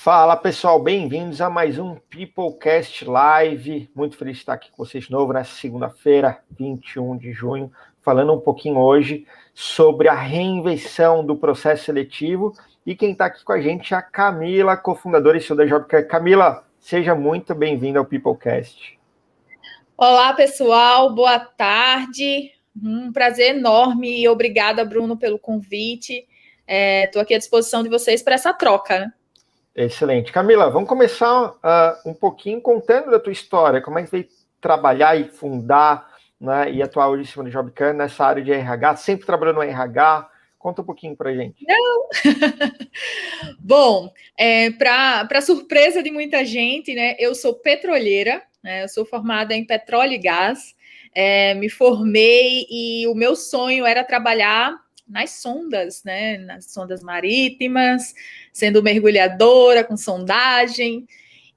Fala pessoal, bem-vindos a mais um Peoplecast Live. Muito feliz de estar aqui com vocês de novo nessa segunda-feira, 21 de junho, falando um pouquinho hoje sobre a reinvenção do processo seletivo. E quem está aqui com a gente é a Camila, cofundadora e CEO da Jobcare. Camila, seja muito bem-vinda ao Peoplecast. Olá pessoal, boa tarde. Um prazer enorme e obrigada, Bruno, pelo convite. Estou é, aqui à disposição de vocês para essa troca. Né? Excelente. Camila, vamos começar uh, um pouquinho contando da tua história, como é que veio trabalhar e fundar né, e atuar hoje em cima do Jobcan nessa área de RH, sempre trabalhando no RH, Conta um pouquinho para gente. Não! Bom, é, para surpresa de muita gente, né, eu sou petroleira, né, eu sou formada em petróleo e gás, é, me formei e o meu sonho era trabalhar nas sondas, né? Nas sondas marítimas, sendo mergulhadora com sondagem.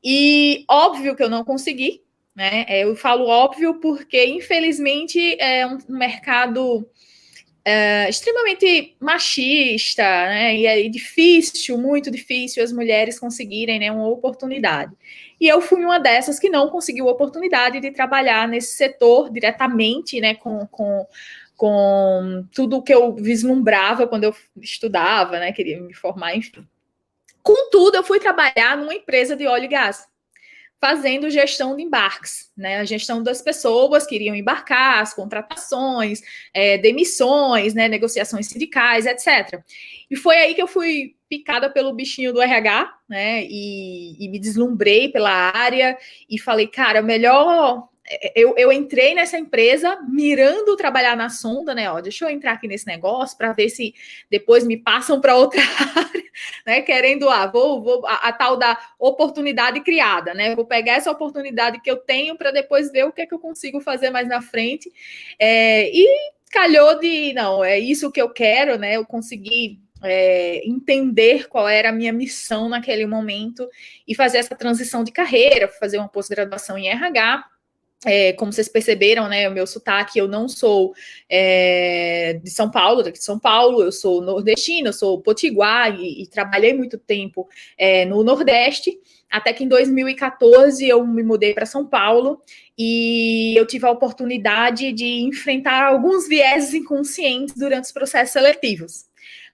E óbvio que eu não consegui, né? É, eu falo óbvio porque, infelizmente, é um mercado é, extremamente machista, né? E é difícil, muito difícil as mulheres conseguirem né, uma oportunidade. E eu fui uma dessas que não conseguiu a oportunidade de trabalhar nesse setor diretamente, né, com, com com tudo o que eu vislumbrava quando eu estudava, né? Queria me formar, enfim. Contudo, eu fui trabalhar numa empresa de óleo e gás, fazendo gestão de embarques, né? A gestão das pessoas que iriam embarcar, as contratações, é, demissões, né? Negociações sindicais, etc. E foi aí que eu fui picada pelo bichinho do RH, né? E, e me deslumbrei pela área e falei, cara, melhor eu, eu entrei nessa empresa mirando trabalhar na sonda, né? Ó, deixa eu entrar aqui nesse negócio para ver se depois me passam para outra área, né? Querendo, ah, vou, vou a, a, tal da oportunidade criada, né? Vou pegar essa oportunidade que eu tenho para depois ver o que é que eu consigo fazer mais na frente. É, e calhou de, não, é isso que eu quero, né? Eu consegui é, entender qual era a minha missão naquele momento e fazer essa transição de carreira, fazer uma pós-graduação em RH é, como vocês perceberam, né, o meu sotaque, eu não sou é, de São Paulo, daqui de São Paulo, eu sou nordestina, eu sou potiguar e, e trabalhei muito tempo é, no Nordeste, até que em 2014 eu me mudei para São Paulo e eu tive a oportunidade de enfrentar alguns vieses inconscientes durante os processos seletivos.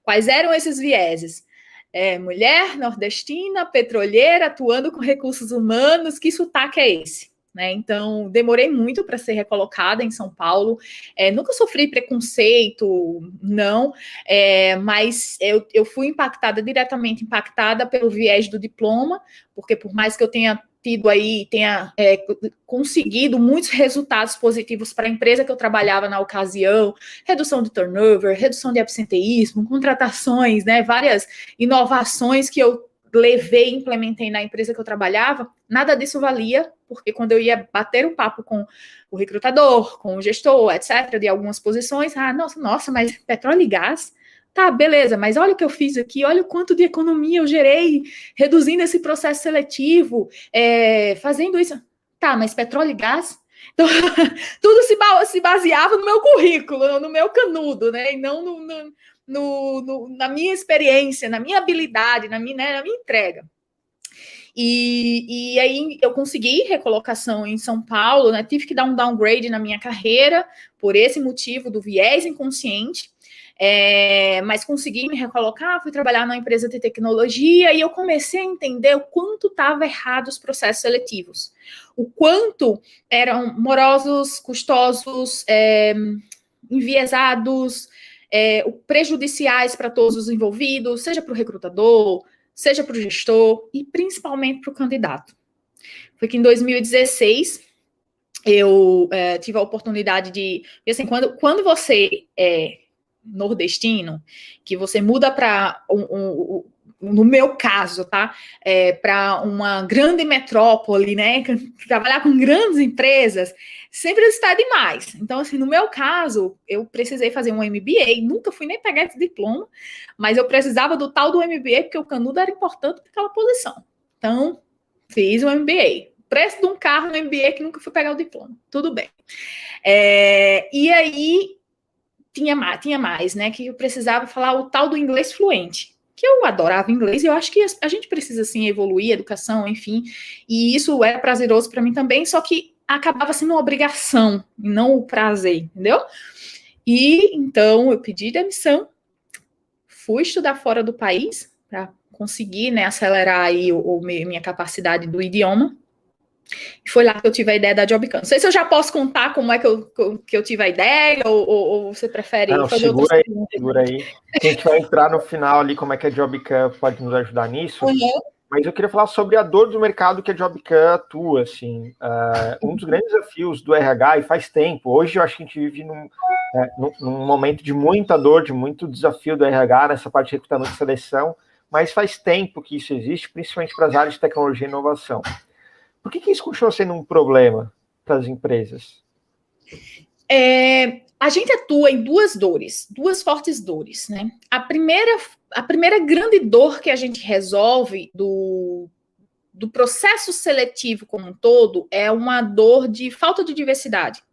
Quais eram esses vieses? É, mulher nordestina, petroleira, atuando com recursos humanos, que sotaque é esse? Né? Então, demorei muito para ser recolocada em São Paulo. É, nunca sofri preconceito, não, é, mas eu, eu fui impactada, diretamente impactada pelo viés do diploma, porque por mais que eu tenha tido aí, tenha é, conseguido muitos resultados positivos para a empresa que eu trabalhava na ocasião, redução de turnover, redução de absenteísmo, contratações, né, várias inovações que eu levei e implementei na empresa que eu trabalhava, nada disso valia, porque quando eu ia bater um papo com o recrutador, com o gestor, etc., de algumas posições, ah, nossa, nossa, mas petróleo e gás, tá, beleza, mas olha o que eu fiz aqui, olha o quanto de economia eu gerei, reduzindo esse processo seletivo, é, fazendo isso. Tá, mas petróleo e gás? Então, tudo se, se baseava no meu currículo, no meu canudo, né? E não no, no no, no, na minha experiência, na minha habilidade, na minha, né, na minha entrega. E, e, aí eu consegui recolocação em São Paulo, né? Tive que dar um downgrade na minha carreira por esse motivo do viés inconsciente. É, mas consegui me recolocar, fui trabalhar numa empresa de tecnologia e eu comecei a entender o quanto estava errado os processos seletivos, o quanto eram morosos, custosos, é, enviesados, é, prejudiciais para todos os envolvidos, seja para o recrutador, seja para o gestor e principalmente para o candidato. Foi que em 2016 eu é, tive a oportunidade de. Assim, quando, quando você é nordestino, que você muda para um, um, no meu caso, tá? É, para uma grande metrópole, né? Trabalhar com grandes empresas, sempre está demais. Então, assim, no meu caso, eu precisei fazer um MBA, nunca fui nem pegar esse diploma, mas eu precisava do tal do MBA, porque o canudo era importante para aquela posição. Então, fiz o um MBA. Preço de um carro no MBA que nunca fui pegar o diploma. Tudo bem. É, e aí, tinha mais, tinha mais, né? Que eu precisava falar o tal do inglês fluente que eu adorava inglês e eu acho que a gente precisa assim evoluir, educação, enfim, e isso é prazeroso para mim também, só que acabava sendo uma obrigação não o prazer, entendeu? E então eu pedi demissão, fui estudar fora do país para conseguir né, acelerar aí o, o, minha capacidade do idioma. E foi lá que eu tive a ideia da Jobcan. Não sei se eu já posso contar como é que eu, que eu tive a ideia, ou, ou, ou você prefere Não, fazer segura aí, segura aí. A gente vai entrar no final ali, como é que a Jobcan pode nos ajudar nisso. Uhum. Mas eu queria falar sobre a dor do mercado que a Jobcan atua, assim. Uh, um dos grandes desafios do RH, e faz tempo, hoje eu acho que a gente vive num, é, num, num momento de muita dor, de muito desafio do RH nessa parte de recrutamento e seleção, mas faz tempo que isso existe, principalmente para as áreas de tecnologia e inovação. Por que, que isso continua sendo um problema para as empresas? É, a gente atua em duas dores, duas fortes dores, né? A primeira, a primeira grande dor que a gente resolve do, do processo seletivo como um todo é uma dor de falta de diversidade.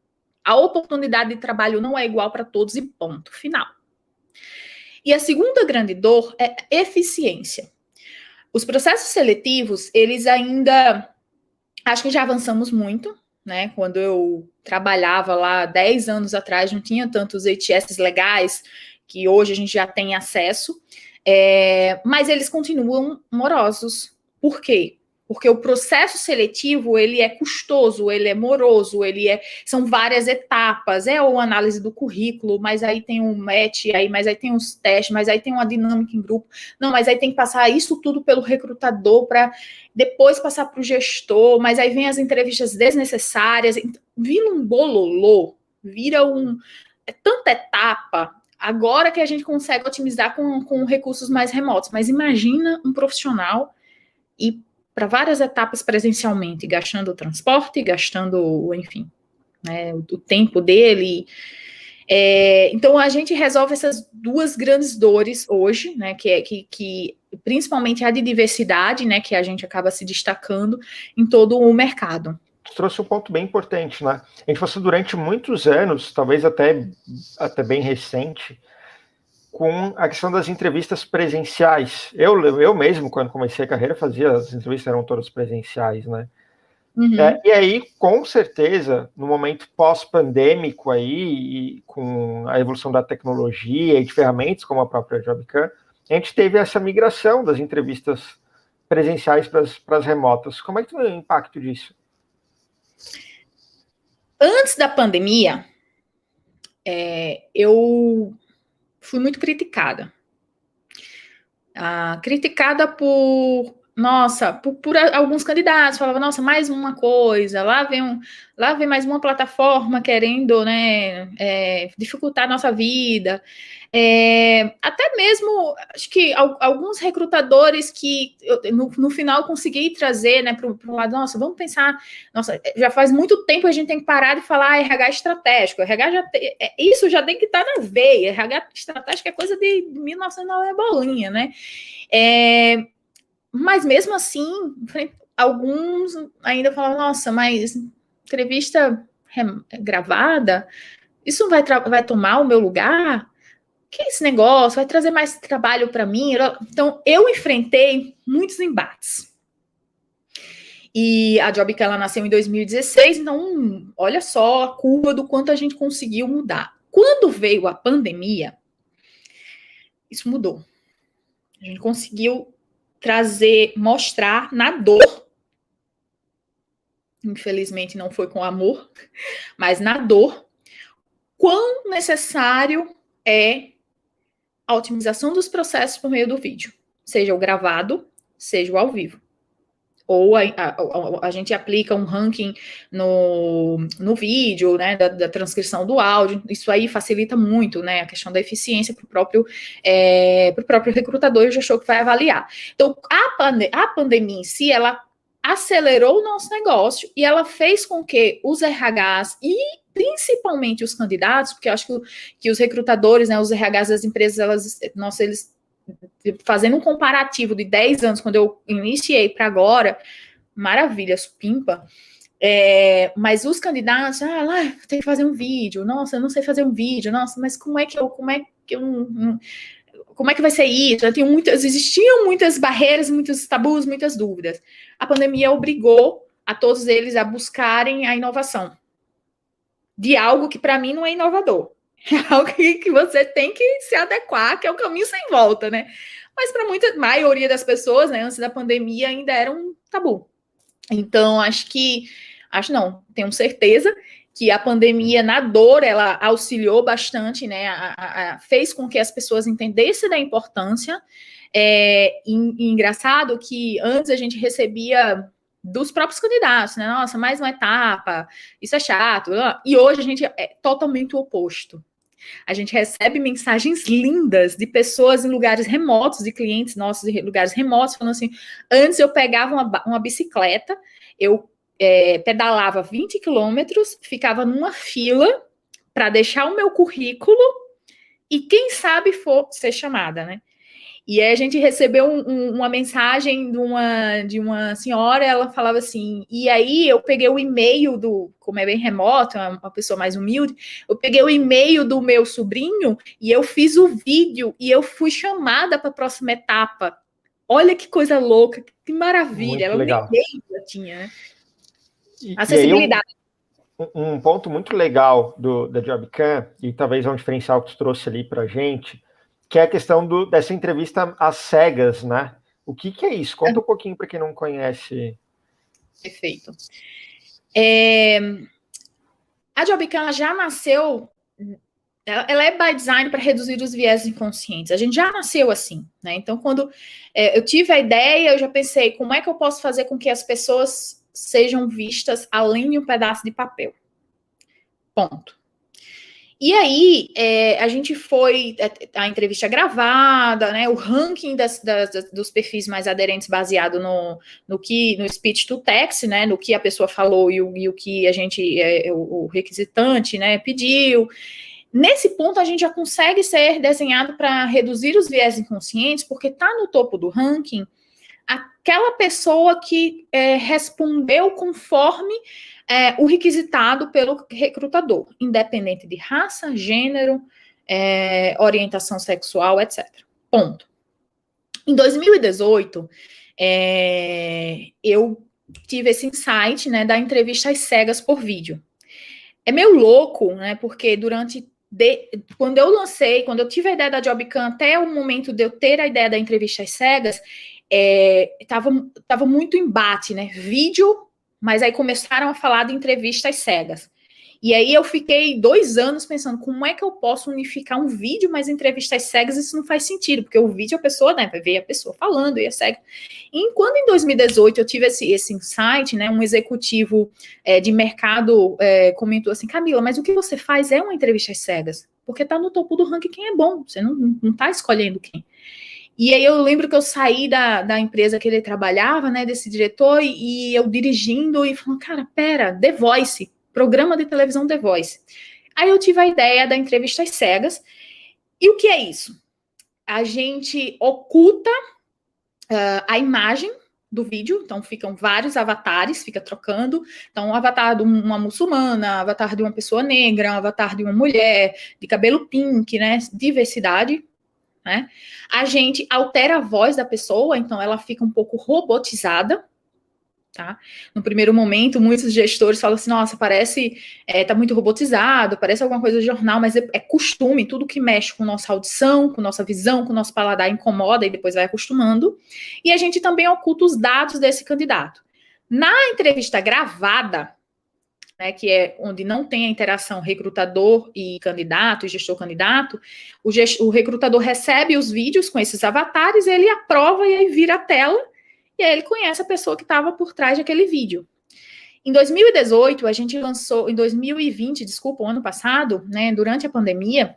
A oportunidade de trabalho não é igual para todos e ponto final. E a segunda grande dor é eficiência. Os processos seletivos, eles ainda Acho que já avançamos muito, né? Quando eu trabalhava lá 10 anos atrás, não tinha tantos ETS legais que hoje a gente já tem acesso, é, mas eles continuam morosos. Por quê? Porque o processo seletivo ele é custoso, ele é moroso, ele é são várias etapas, é a análise do currículo, mas aí tem um match, aí mas aí tem os testes, mas aí tem uma dinâmica em grupo, não, mas aí tem que passar isso tudo pelo recrutador para depois passar para o gestor, mas aí vem as entrevistas desnecessárias, vira um bololô, vira um é tanta etapa. Agora que a gente consegue otimizar com, com recursos mais remotos, mas imagina um profissional e para várias etapas presencialmente, gastando o transporte, gastando, enfim, né, o, o, tempo dele. É, então a gente resolve essas duas grandes dores hoje, né, que é que, que principalmente a de diversidade, né, que a gente acaba se destacando em todo o mercado trouxe um ponto bem importante, né? A gente passou durante muitos anos, talvez até, até bem recente, com a questão das entrevistas presenciais. Eu, eu mesmo, quando comecei a carreira, fazia, as entrevistas eram todas presenciais, né? Uhum. É, e aí, com certeza, no momento pós-pandêmico aí, com a evolução da tecnologia e de ferramentas como a própria Jobcam, a gente teve essa migração das entrevistas presenciais para as remotas. Como é que foi o impacto disso? Antes da pandemia, é, eu fui muito criticada. Ah, criticada por, nossa, por, por, alguns candidatos, falava, nossa, mais uma coisa, lá vem, um, lá vem mais uma plataforma querendo, né, é, dificultar a nossa vida. É, até mesmo, acho que alguns recrutadores que eu, no, no, final consegui trazer né, para um lado, nossa, vamos pensar, nossa, já faz muito tempo a gente tem que parar de falar RH estratégico, RH já te, é, isso já tem que estar tá na veia, RH estratégico é coisa de 1909 bolinha, né? É, mas mesmo assim, alguns ainda falavam, nossa, mas entrevista gravada, isso vai, vai tomar o meu lugar? que é esse negócio? Vai trazer mais trabalho para mim? Então, eu enfrentei muitos embates. E a Job que ela nasceu em 2016, então olha só a curva do quanto a gente conseguiu mudar. Quando veio a pandemia, isso mudou. A gente conseguiu trazer, mostrar na dor. Infelizmente não foi com amor, mas na dor, quão necessário é a otimização dos processos por meio do vídeo, seja o gravado, seja o ao vivo. Ou a, a, a, gente aplica um ranking no, no vídeo, né, da, da, transcrição do áudio, isso aí facilita muito, né, a questão da eficiência para o próprio, é, próprio recrutador e o gestor que vai avaliar. Então, a, pande a pandemia em si, ela acelerou o nosso negócio e ela fez com que os RHs e principalmente os candidatos, porque eu acho que, que os recrutadores, né, os RHs das empresas, elas, nossa, eles fazendo um comparativo de 10 anos, quando eu iniciei para agora, maravilha, supimpa. É, mas os candidatos, ah, lá, tem que fazer um vídeo, nossa, eu não sei fazer um vídeo, nossa, mas como é que eu, como é que eu, como é que vai ser isso? Tinha muitas, existiam muitas barreiras, muitos tabus, muitas dúvidas. A pandemia obrigou a todos eles a buscarem a inovação de algo que para mim não é inovador. É algo que, você tem que se adequar, que é o caminho sem volta, né? Mas para muita maioria das pessoas, né, antes da pandemia, ainda era um tabu. Então, acho que, acho não, tenho certeza que a pandemia na dor ela auxiliou bastante, né? A, a, fez com que as pessoas entendessem da importância. É e, engraçado que antes a gente recebia dos próprios candidatos, né? Nossa, mais uma etapa, isso é chato. E hoje a gente é totalmente o oposto. A gente recebe mensagens lindas de pessoas em lugares remotos, de clientes nossos em lugares remotos, falando assim: antes eu pegava uma, uma bicicleta, eu é, pedalava 20 quilômetros, ficava numa fila para deixar o meu currículo e quem sabe for ser chamada, né? E aí a gente recebeu um, um, uma mensagem de uma, de uma senhora, ela falava assim, e aí eu peguei o e-mail do, como é bem remoto, é uma pessoa mais humilde, eu peguei o e-mail do meu sobrinho e eu fiz o vídeo e eu fui chamada para a próxima etapa. Olha que coisa louca, que maravilha. Muito ela legal. nem tinha, né? E, Acessibilidade. E um, um, ponto muito legal do, da Jobcam, e talvez é um diferencial que tu trouxe ali para a gente, que é a questão do, dessa entrevista às cegas, né? O que, que é isso? Conta um pouquinho para quem não conhece. Perfeito. É, a Jobcam já nasceu ela é by design para reduzir os viés inconscientes. A gente já nasceu assim, né? Então, quando é, eu tive a ideia, eu já pensei como é que eu posso fazer com que as pessoas sejam vistas além de um pedaço de papel. Ponto. E aí, é, a gente foi, é, a entrevista gravada, né, o ranking das, das, dos perfis mais aderentes baseado no, no que, no speech to text, né, no que a pessoa falou e o, e o que a gente, é, o, o requisitante, né, pediu. Nesse ponto, a gente já consegue ser desenhado para reduzir os viés inconscientes, porque está no topo do ranking aquela pessoa que é, respondeu conforme é, o requisitado pelo recrutador, independente de raça, gênero, é, orientação sexual, etc. Ponto. Em 2018, é, eu tive esse insight né, da entrevista às cegas por vídeo. É meio louco, né? Porque durante de, quando eu lancei, quando eu tive a ideia da Jobcam, até o momento de eu ter a ideia da entrevista às cegas, é, tava, tava muito embate, né? Vídeo, mas aí começaram a falar de entrevistas cegas. E aí eu fiquei dois anos pensando como é que eu posso unificar um vídeo, mas entrevistas cegas isso não faz sentido, porque o vídeo a pessoa né, vai ver a pessoa falando e é cega. E enquanto em 2018 eu tive esse, esse insight, né, um executivo é, de mercado é, comentou assim, Camila, mas o que você faz é uma entrevista cegas, porque está no topo do ranking quem é bom, você não está escolhendo quem. E aí eu lembro que eu saí da, da empresa que ele trabalhava, né, desse diretor, e, e eu dirigindo e falando, cara, pera, The Voice, programa de televisão The Voice. Aí eu tive a ideia da entrevistas cegas. E o que é isso? A gente oculta uh, a imagem do vídeo, então ficam vários avatares, fica trocando. Então, um avatar de uma muçulmana, um avatar de uma pessoa negra, um avatar de uma mulher, de cabelo pink, né? Diversidade né? A gente altera a voz da pessoa, então ela fica um pouco robotizada, tá? No primeiro momento, muitos gestores falam assim, nossa, parece, é, tá muito robotizado, parece alguma coisa de jornal, mas é, é, costume, tudo que mexe com nossa audição, com nossa visão, com nosso paladar incomoda e depois vai acostumando. E a gente também oculta os dados desse candidato. Na entrevista gravada, né, que é onde não tem a interação recrutador e candidato, gestor-candidato, o, gest o recrutador recebe os vídeos com esses avatares, ele aprova e aí vira a tela, e aí ele conhece a pessoa que estava por trás daquele vídeo. Em 2018, a gente lançou, em 2020, desculpa, o ano passado, né, durante a pandemia,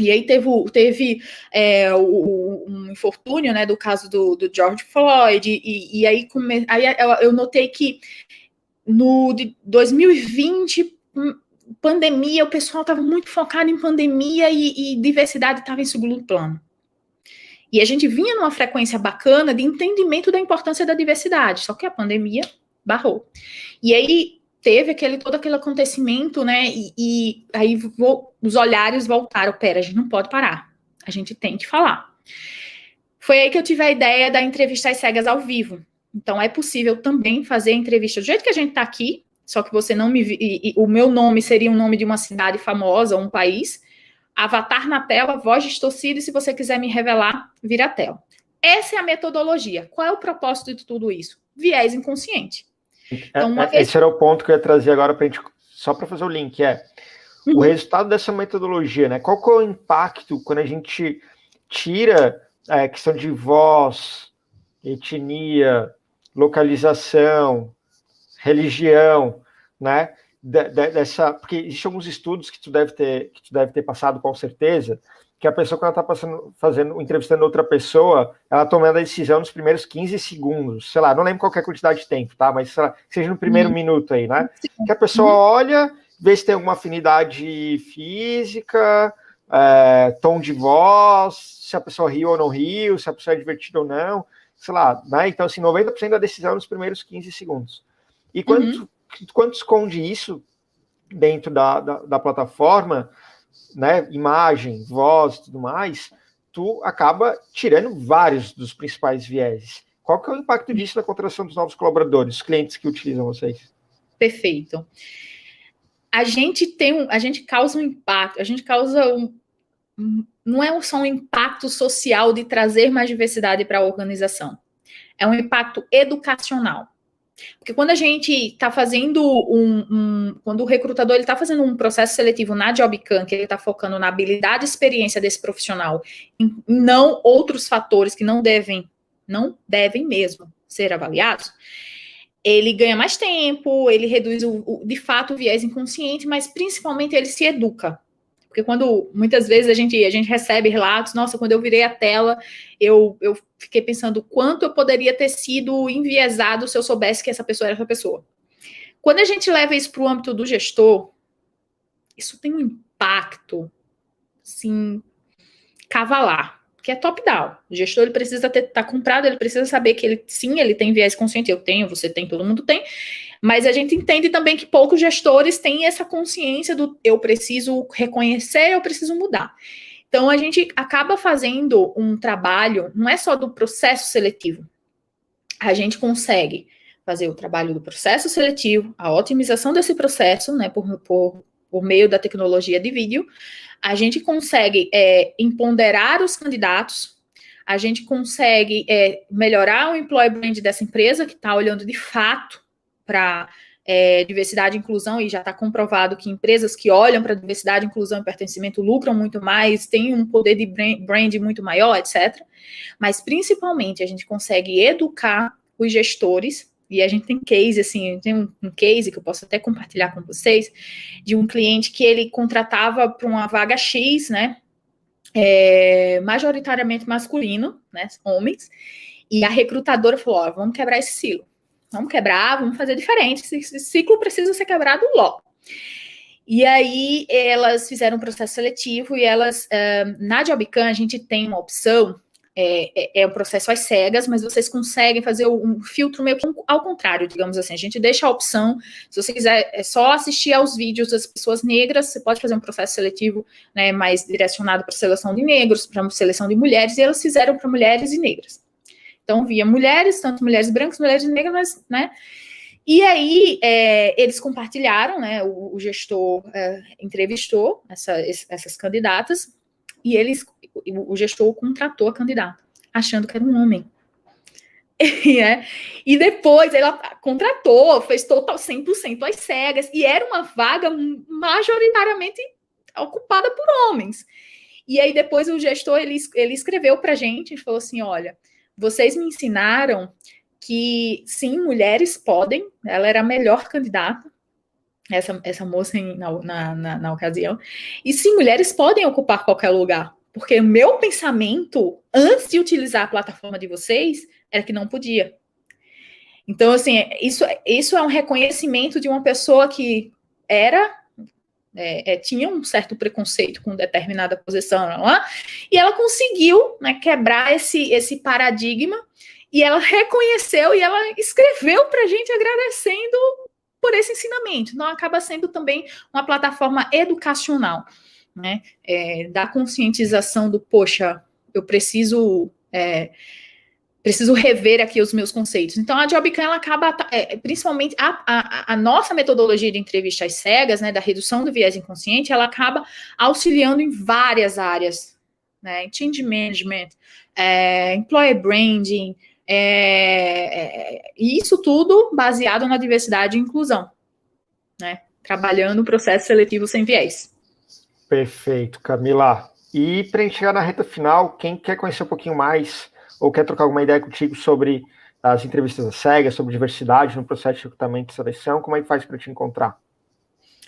e aí teve, teve é, o, um infortúnio, né, do caso do, do George Floyd, e, e aí, come, aí eu notei que no de 2020, hum, pandemia, o pessoal estava muito focado em pandemia e, e diversidade estava em segundo plano. E a gente vinha numa frequência bacana de entendimento da importância da diversidade, só que a pandemia barrou. E aí teve aquele todo aquele acontecimento, né? E, e aí vou, os olhares voltaram, pera, a gente não pode parar. A gente tem que falar. Foi aí que eu tive a ideia da entrevista às cegas ao vivo. Então é possível também fazer a entrevista do jeito que a gente está aqui, só que você não me e, e, o meu nome seria o nome de uma cidade famosa, um país. Avatar na tela, voz distorcida, e se você quiser me revelar, vira a tela. Essa é a metodologia. Qual é o propósito de tudo isso? Viés inconsciente. Então, é, é, Esse era o ponto que eu ia trazer agora para gente, só para fazer o link, é uhum. o resultado dessa metodologia, né? Qual que é o impacto quando a gente tira a é, questão de voz, etnia, localização, religião, né? De, de, dessa, porque existem alguns estudos que tu deve ter que tu deve ter passado com certeza, que a pessoa, quando ela está passando, fazendo, entrevistando outra pessoa, ela tomando a decisão nos primeiros 15 segundos, sei lá, não lembro qual é a quantidade de tempo, tá? Mas lá, seja no primeiro uhum. minuto aí, né? Que a pessoa uhum. olha, vê se tem alguma afinidade física, é, tom de voz, se a pessoa riu ou não riu, se a pessoa é divertida ou não, sei lá, né? Então, assim, 90% da decisão nos primeiros 15 segundos. E quando, uhum. quando esconde isso dentro da, da, da plataforma, né, imagem, voz e tudo mais, tu acaba tirando vários dos principais vieses. Qual que é o impacto disso na contratação dos novos colaboradores, clientes que utilizam vocês? Perfeito. A gente tem um, a gente causa um impacto, a gente causa um, não é só um impacto social de trazer mais diversidade para a organização, é um impacto educacional. Porque quando a gente está fazendo um, um, Quando o recrutador está fazendo um processo seletivo na JobCam, que ele está focando na habilidade e experiência desse profissional, e não outros fatores que não devem, não devem mesmo ser avaliados, ele ganha mais tempo, ele reduz o, o de fato o viés inconsciente, mas principalmente ele se educa. Porque quando muitas vezes a gente, a gente recebe relatos, nossa, quando eu virei a tela, eu, eu fiquei pensando quanto eu poderia ter sido enviesado se eu soubesse que essa pessoa era essa pessoa. Quando a gente leva isso para o âmbito do gestor, isso tem um impacto, assim, cavalar, que é top-down. O gestor ele precisa estar tá comprado, ele precisa saber que ele, sim, ele tem viés consciente, eu tenho, você tem, todo mundo tem, mas a gente entende também que poucos gestores têm essa consciência do eu preciso reconhecer, eu preciso mudar. Então a gente acaba fazendo um trabalho, não é só do processo seletivo. A gente consegue fazer o trabalho do processo seletivo, a otimização desse processo, né, por, por, por meio da tecnologia de vídeo. A gente consegue é, empoderar os candidatos, a gente consegue é, melhorar o employee brand dessa empresa que está olhando de fato para é, diversidade e inclusão, e já está comprovado que empresas que olham para diversidade, inclusão e pertencimento lucram muito mais, têm um poder de brand muito maior, etc. Mas, principalmente, a gente consegue educar os gestores, e a gente tem case, assim, tem um, um case que eu posso até compartilhar com vocês, de um cliente que ele contratava para uma vaga X, né, é, majoritariamente masculino, né, homens, e a recrutadora falou, ó, vamos quebrar esse silo Vamos quebrar, vamos fazer diferente. Esse ciclo precisa ser quebrado logo. E aí elas fizeram um processo seletivo e elas, na Jobcan, a gente tem uma opção, é, é, é, um processo às cegas, mas vocês conseguem fazer um filtro meio que ao contrário, digamos assim. A gente deixa a opção, se você quiser é só assistir aos vídeos das pessoas negras, você pode fazer um processo seletivo né, mais direcionado para seleção de negros, para seleção de mulheres, e elas fizeram para mulheres e negras. Então, via mulheres, tanto mulheres brancas, mulheres negras, né? E aí, é, eles compartilharam, né? O, o gestor é, entrevistou essa, essas candidatas e eles, o gestor contratou a candidata, achando que era um homem. E, é, e depois ela contratou, fez total 100% às cegas, e era uma vaga majoritariamente ocupada por homens. E aí depois o gestor, ele, ele escreveu para a gente, e falou assim, olha, vocês me ensinaram que sim, mulheres podem, ela era a melhor candidata, essa, essa moça em, na, na, na, ocasião, e sim, mulheres podem ocupar qualquer lugar, porque o meu pensamento, antes de utilizar a plataforma de vocês, era que não podia. Então, assim, isso, isso é um reconhecimento de uma pessoa que era é, é, tinha um certo preconceito com determinada posição lá, e ela conseguiu né, quebrar esse, esse paradigma e ela reconheceu e ela escreveu para a gente agradecendo por esse ensinamento. Então, acaba sendo também uma plataforma educacional, né? É, da conscientização do, poxa, eu preciso. É, preciso rever aqui os meus conceitos. Então, a Jobcam, ela acaba, é, principalmente, a, a, a, nossa metodologia de entrevistas cegas, né, da redução do viés inconsciente, ela acaba auxiliando em várias áreas, né, change management, é, employer branding, é, é, isso tudo baseado na diversidade e inclusão, né, trabalhando o processo seletivo sem viés. Perfeito, Camila. E para a gente chegar na reta final, quem quer conhecer um pouquinho mais ou quer trocar alguma ideia contigo sobre as entrevistas cegas, sobre diversidade no processo de recrutamento e seleção, como é que faz para te encontrar?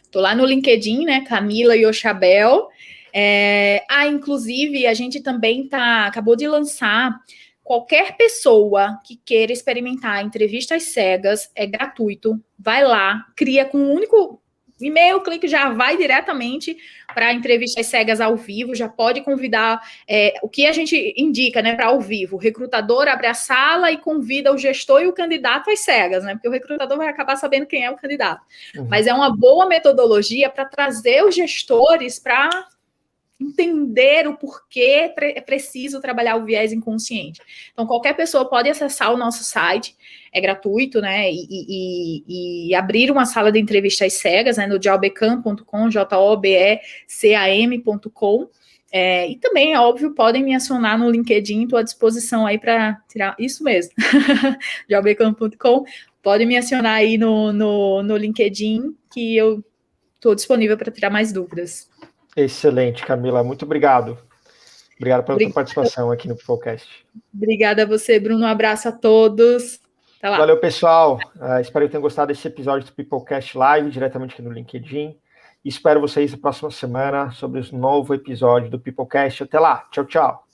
Estou lá no LinkedIn, né, Camila Yochabel. É, ah, inclusive, a gente também tá, acabou de lançar qualquer pessoa que queira experimentar entrevistas cegas, é gratuito. Vai lá, cria com um único e-mail, clique já vai diretamente para entrevistas cegas ao vivo, já pode convidar é, o que a gente indica, né, para ao vivo. O recrutador abre a sala e convida o gestor e o candidato às cegas, né? Porque o recrutador vai acabar sabendo quem é o candidato. Uhum. Mas é uma boa metodologia para trazer os gestores para entender o porquê é preciso trabalhar o viés inconsciente. Então, qualquer pessoa pode acessar o nosso site, é gratuito, né? E, e, e abrir uma sala de entrevistas cegas, né? No jobecam.com, J-O-B-E-C-A-M.com. É, e também, é óbvio, podem me acionar no LinkedIn, estou à disposição aí para tirar isso mesmo. jobecam.com. Podem me acionar aí no, no, no LinkedIn, que eu estou disponível para tirar mais dúvidas. Excelente, Camila. Muito obrigado. Obrigado pela Obrigada. sua participação aqui no Peoplecast. Obrigada a você, Bruno. Um abraço a todos. Valeu, pessoal. Uh, espero que tenham gostado desse episódio do Peoplecast Live, diretamente aqui no LinkedIn. Espero vocês na próxima semana sobre o novo episódio do Peoplecast. Até lá. Tchau, tchau.